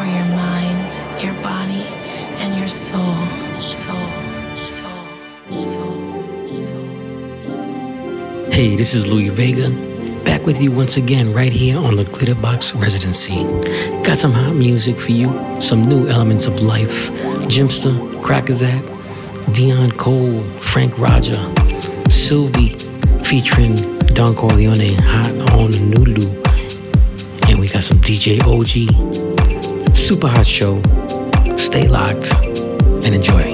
for your mind, your body, and your soul. Soul, soul, soul, soul. Hey, this is Louie Vega, back with you once again right here on the Glitterbox Residency. Got some hot music for you, some new elements of life. Jimpster, Crackazat, Deeon Cole, Franck Roger, Silyvi, featuring Don Corleone, Hot on NuLu. And we got some DJ Oji. Super hot show. Stay locked and enjoy.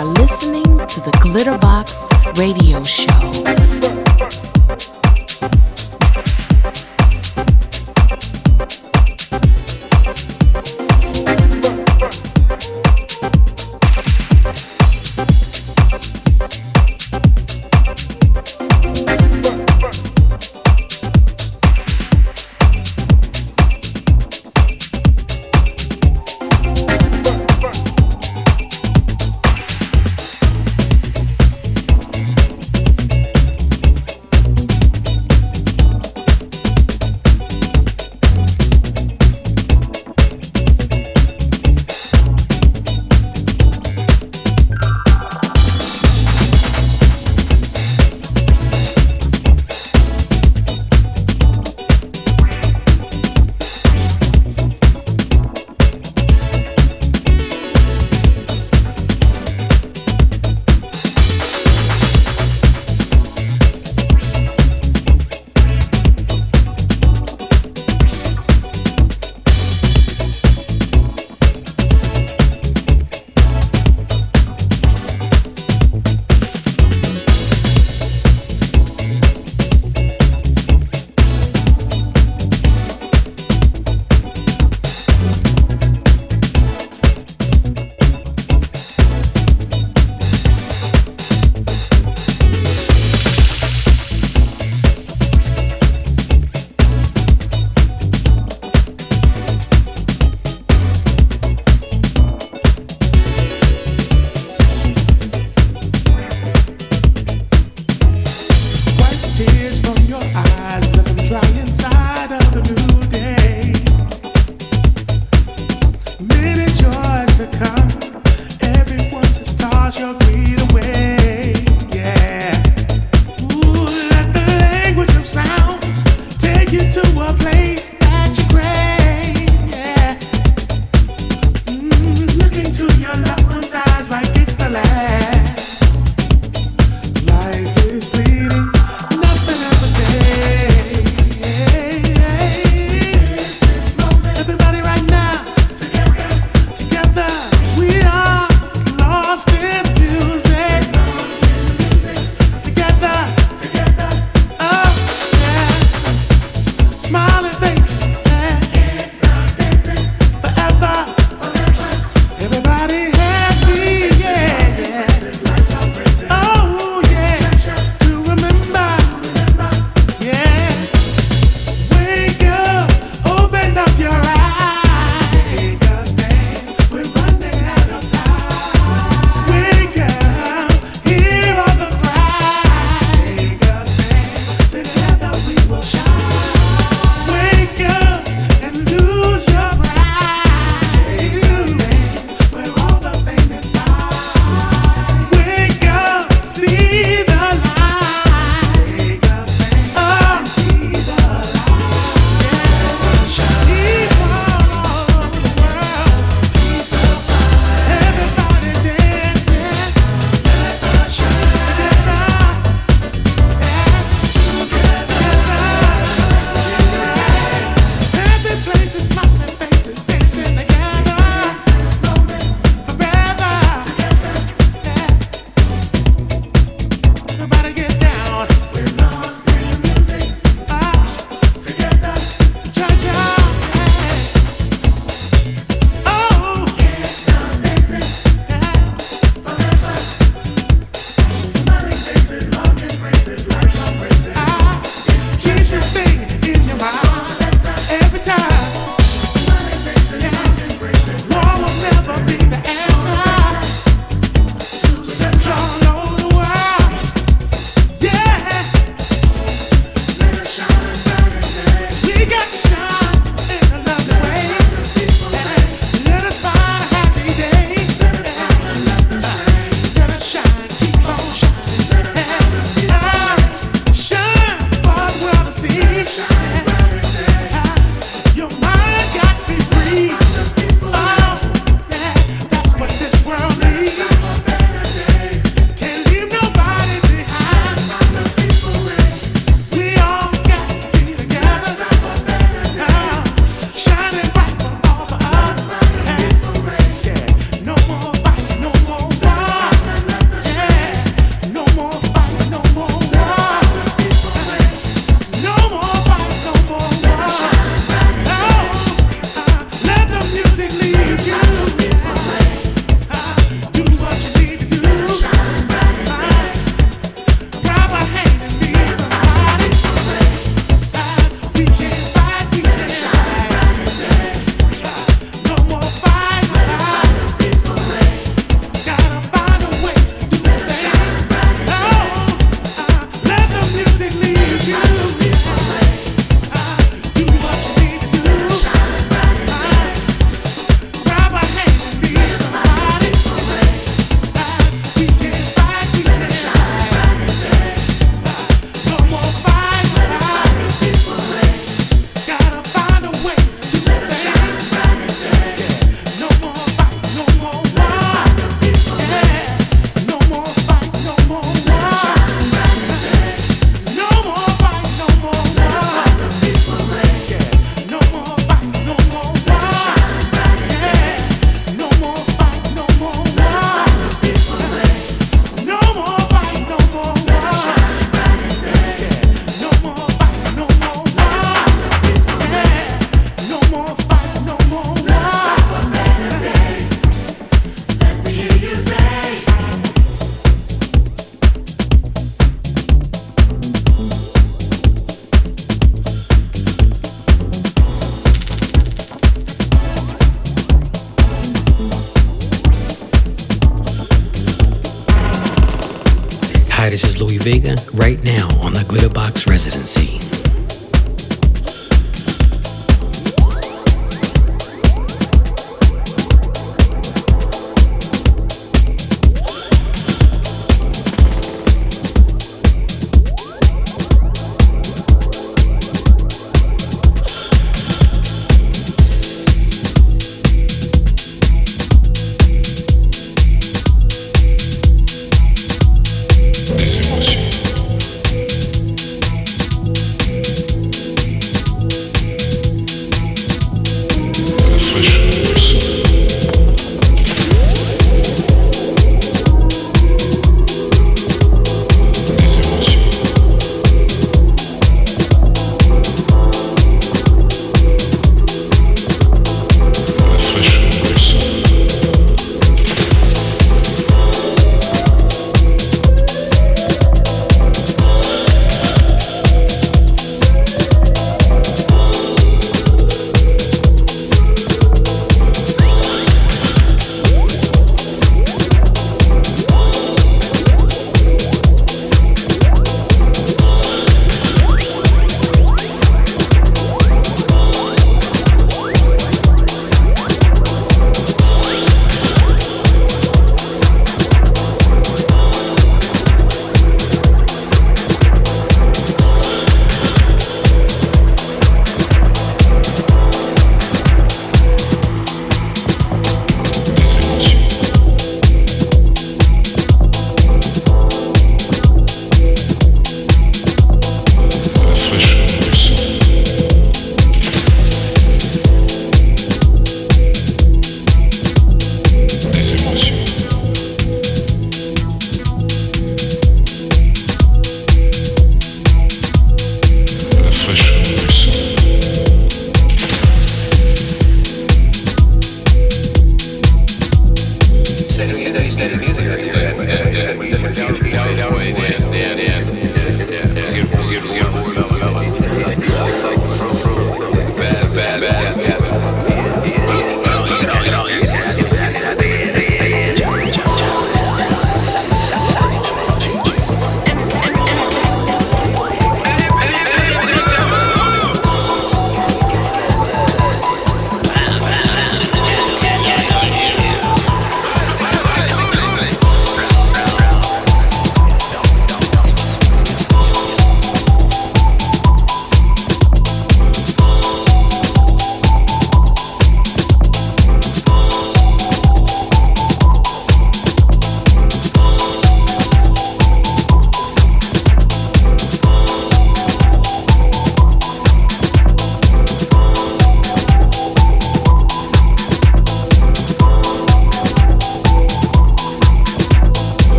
are listening to the Glitterbox Radio Show.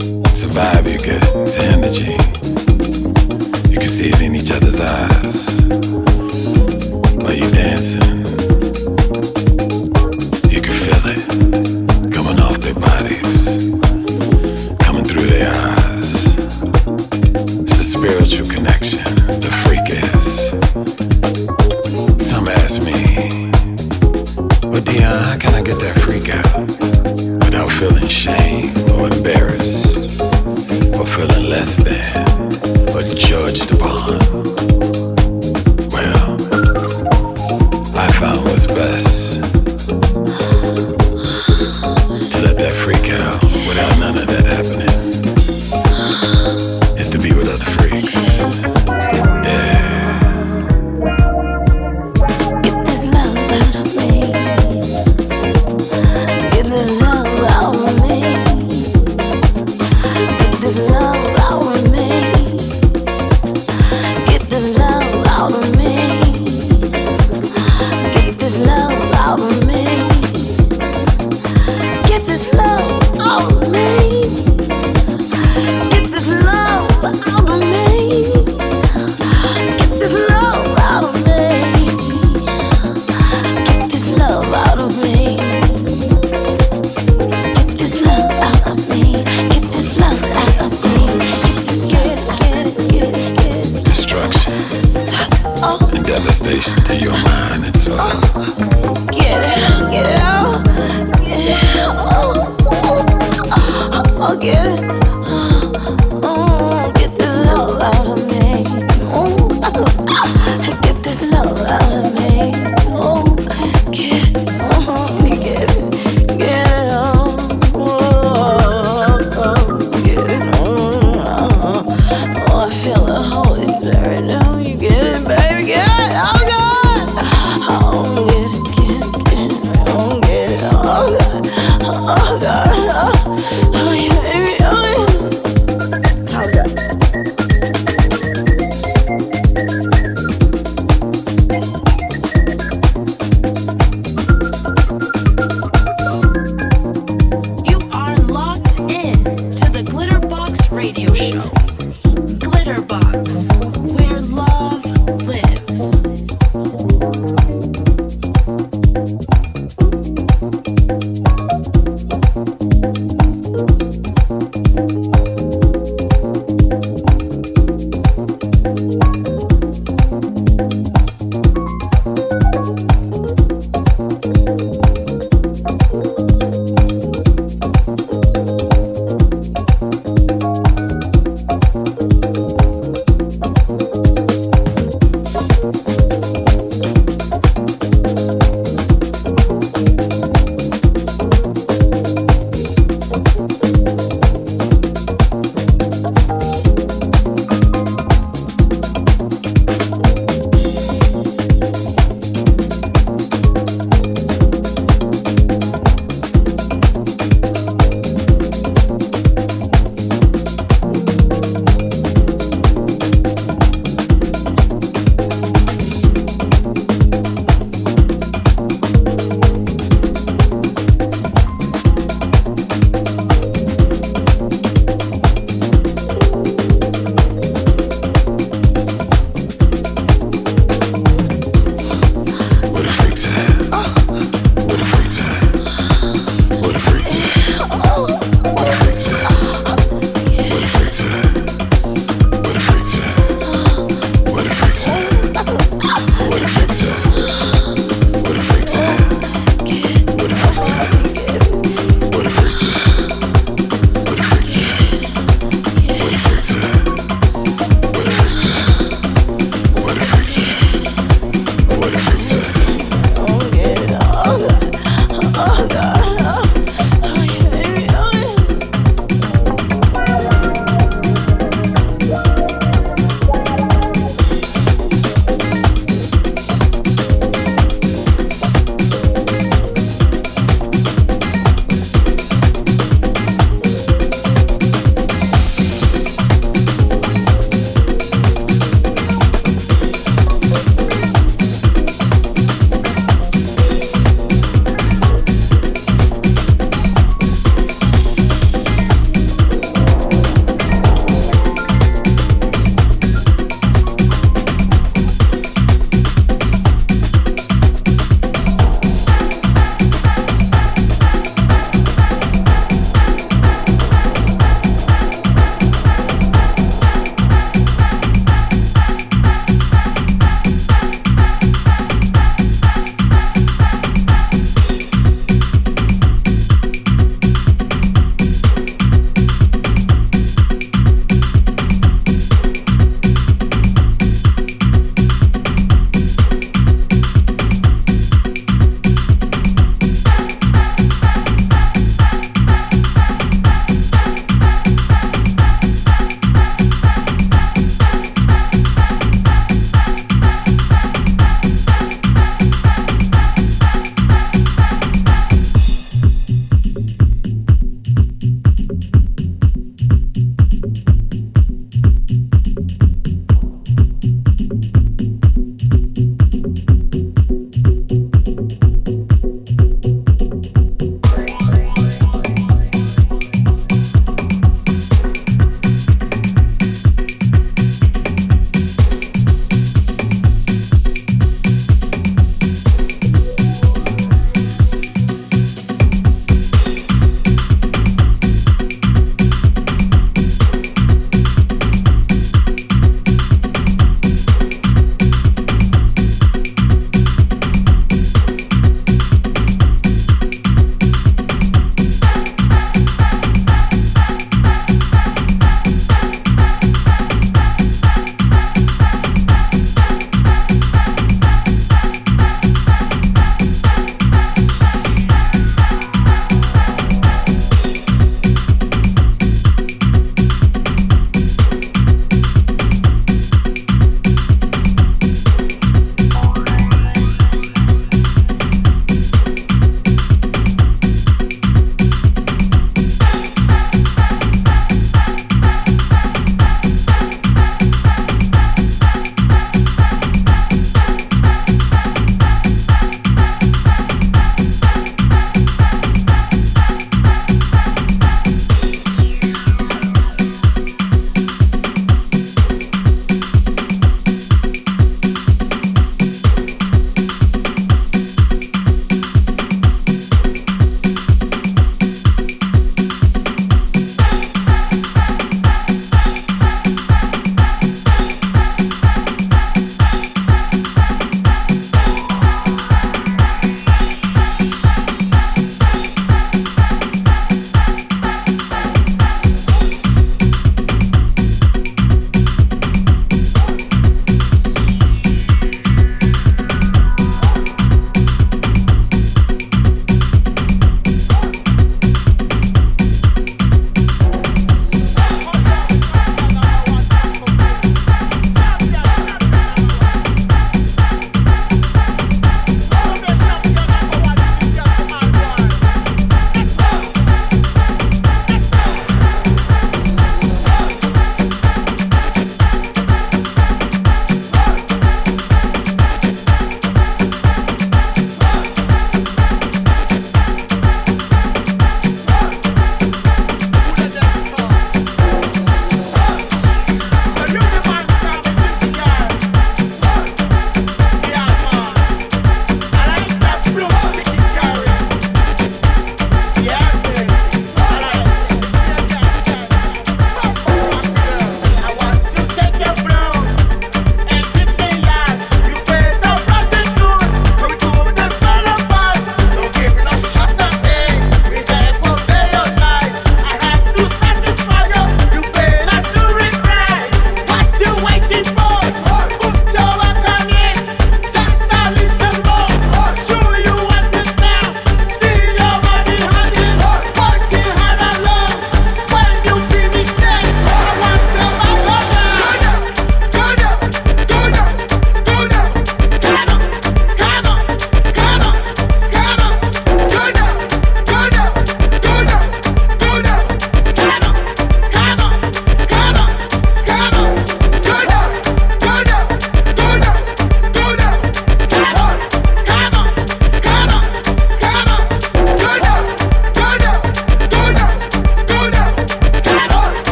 You get, energy. You can see it in each other's eyes while you're dancing.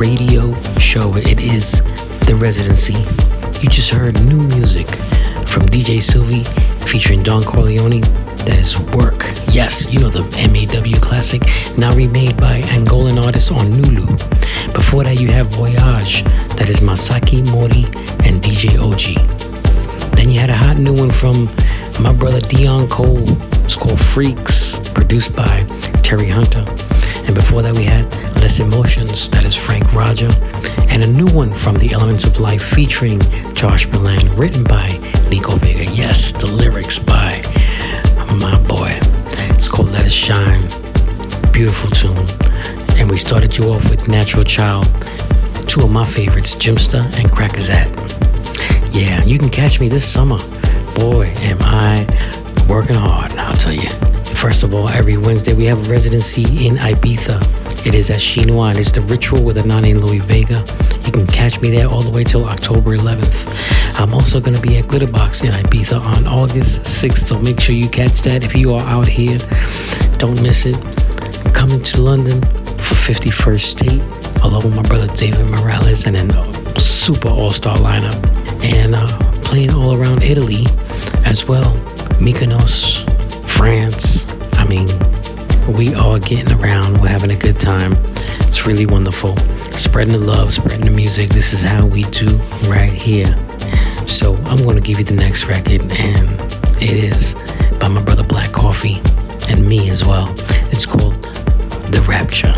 Radio Show. It is the residency. You just heard new music from DJ Silyvi featuring Don Corleone. That is Work. Yes, you know the MAW classic, now remade by Angolan artists on NuLu. Before that, you have Voyage. That is Masaki Morii and DJ Oji. Then you had a hot new one from my brother Deeon Cole. It's called Freaks, produced by Terry Hunter. And before that, we had Les Emotions, that is Franck Roger. And a new one from The Elements of Life featuring Josh Milan, written by Nico Vega. Yes, the lyrics by my boy. It's called Let It Shine. Beautiful tune. And we started you off with Natural Child, two of my favorites, Jimpster and Crackazat. Yeah, you can catch me this summer. Boy, am I working hard, I'll tell you. First of all, every Wednesday we have a residency in Ibiza. It is at Chinois and it's the ritual with Anané and Louie Vega. You can catch me there all the way till October 11th. I'm also going to be at Glitterbox in Ibiza on August 6th, so make sure you catch that if you are out here. Don't miss it. Coming to London for 51st State, along with my brother David Morales and a super all-star lineup. And uh, playing all around Italy as well. Mykonos, France, I mean, we are getting around. We're having a good time. It's really wonderful. Spreading the love, spreading the music. This is how we do right here. So I'm going to give you the next record, and it is by my brother Black Coffee and me as well. It's called The Rapture.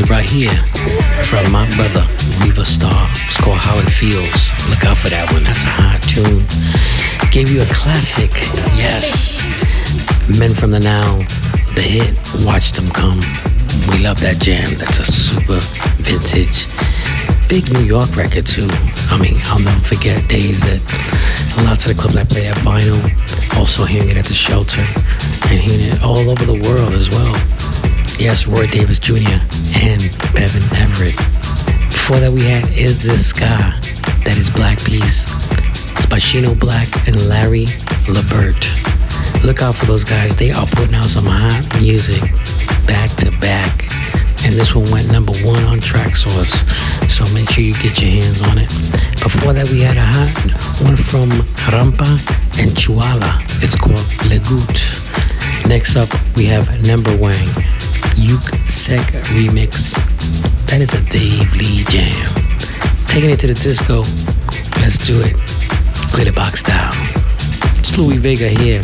Exclusive right here from my brother, Riva Starr. It's called How It Feels. Look out for that one. That's a hot tune. Gave you a classic. Yes. Men from the Nile, the hit, Watch Them Come. We love that jam. That's a super vintage. Big New York record too. I mean, I'll never forget days that lots of the clubs I played at vinyl, also hearing it at the shelter, and hearing it all over the world as well. Yes, Roy Davis Jr. and Bevan Everett. Before that, we had Is This Ska? That is Black Piece. It's by Shino Blackk and Larry La Birt. Look out for those guys. They are putting out some hot music back to back. And this one went number one on Traxsource. So make sure you get your hands on it. Before that, we had a hot one from Rampa and Chuala. It's called Le Gout. Next up, we have Numberwang, Yuk Sek Remix. That is a Dave Lee jam. Taking it to the disco. Let's do it. Glitterbox style. It's Louie Vega here,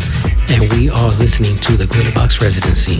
and we are listening to the Glitterbox Residency.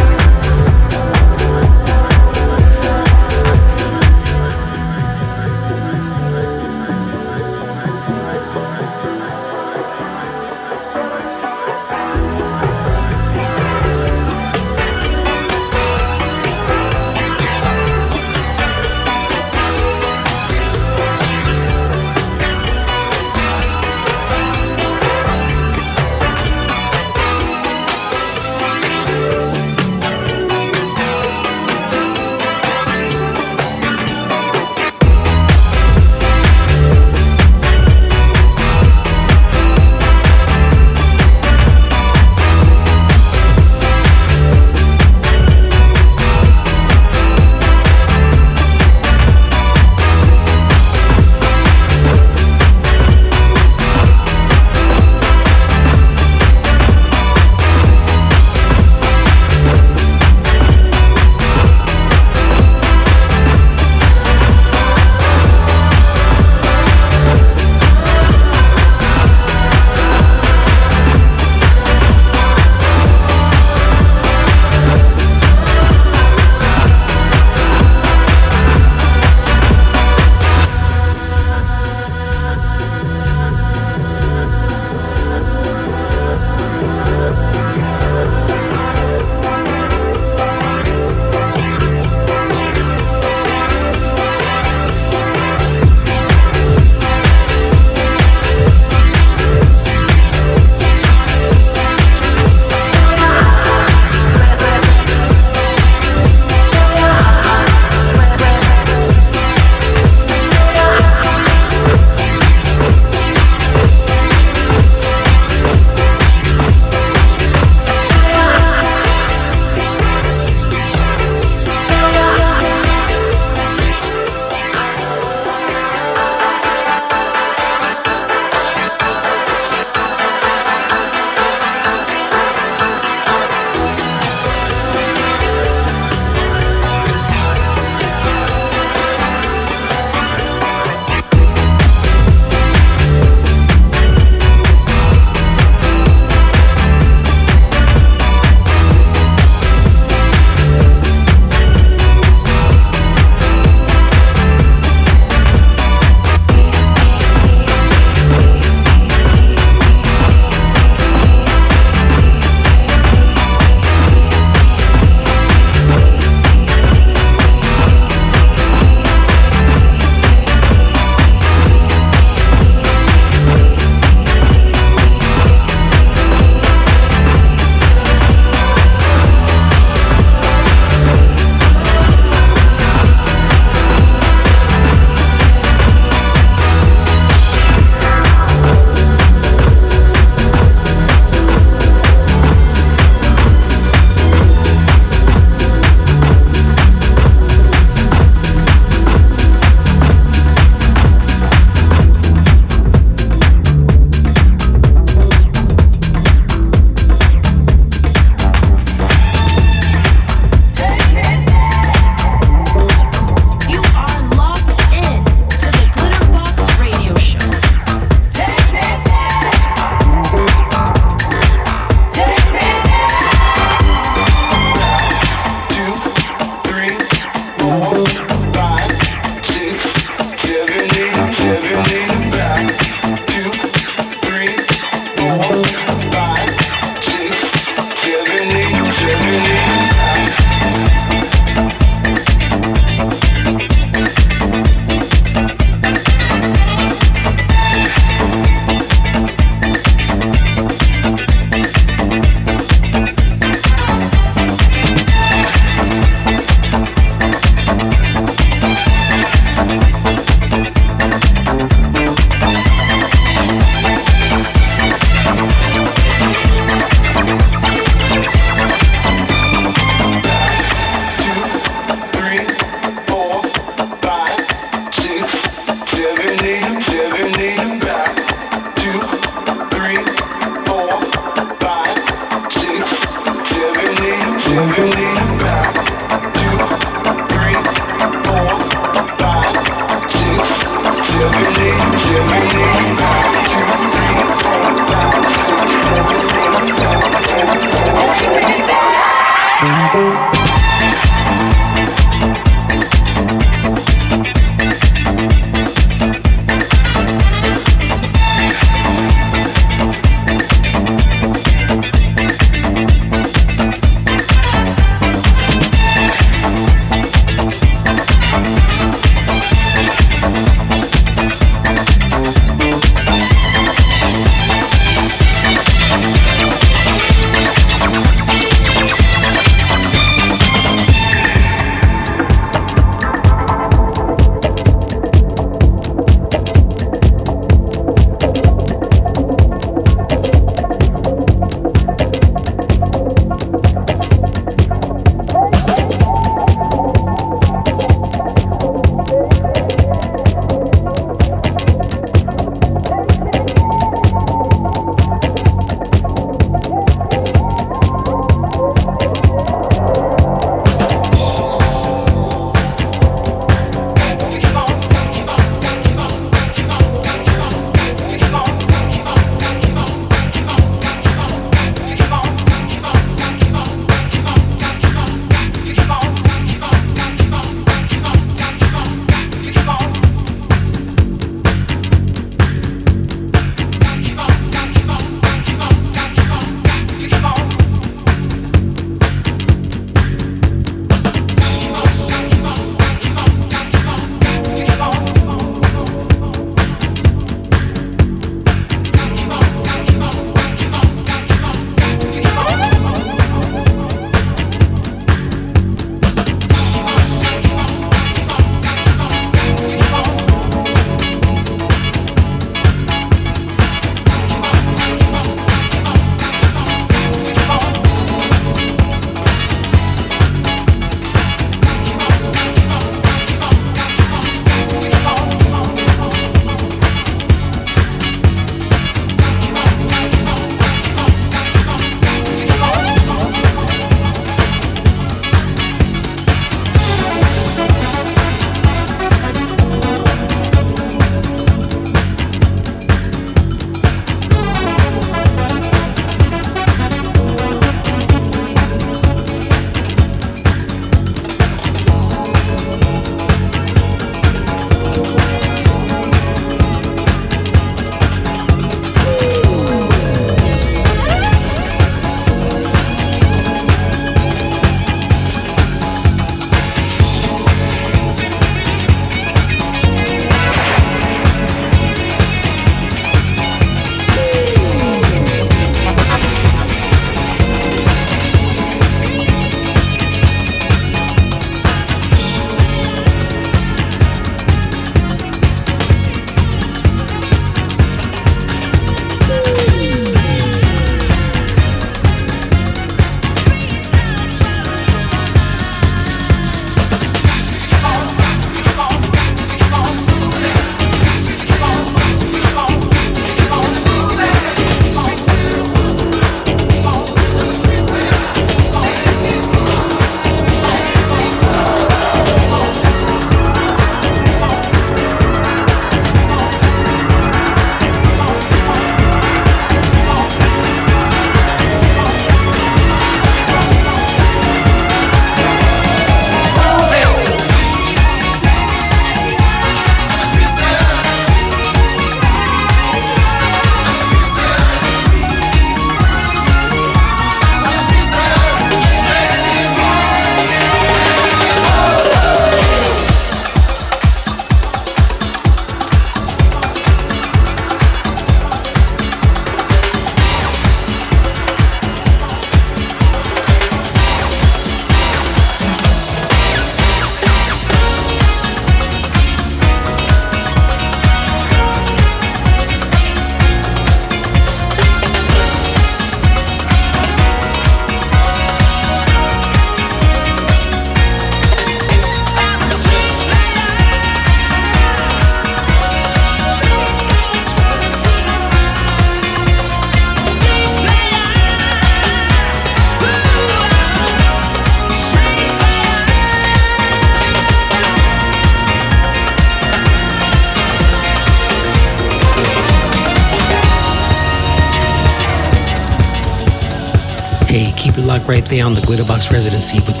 On the Glitterbox Residency with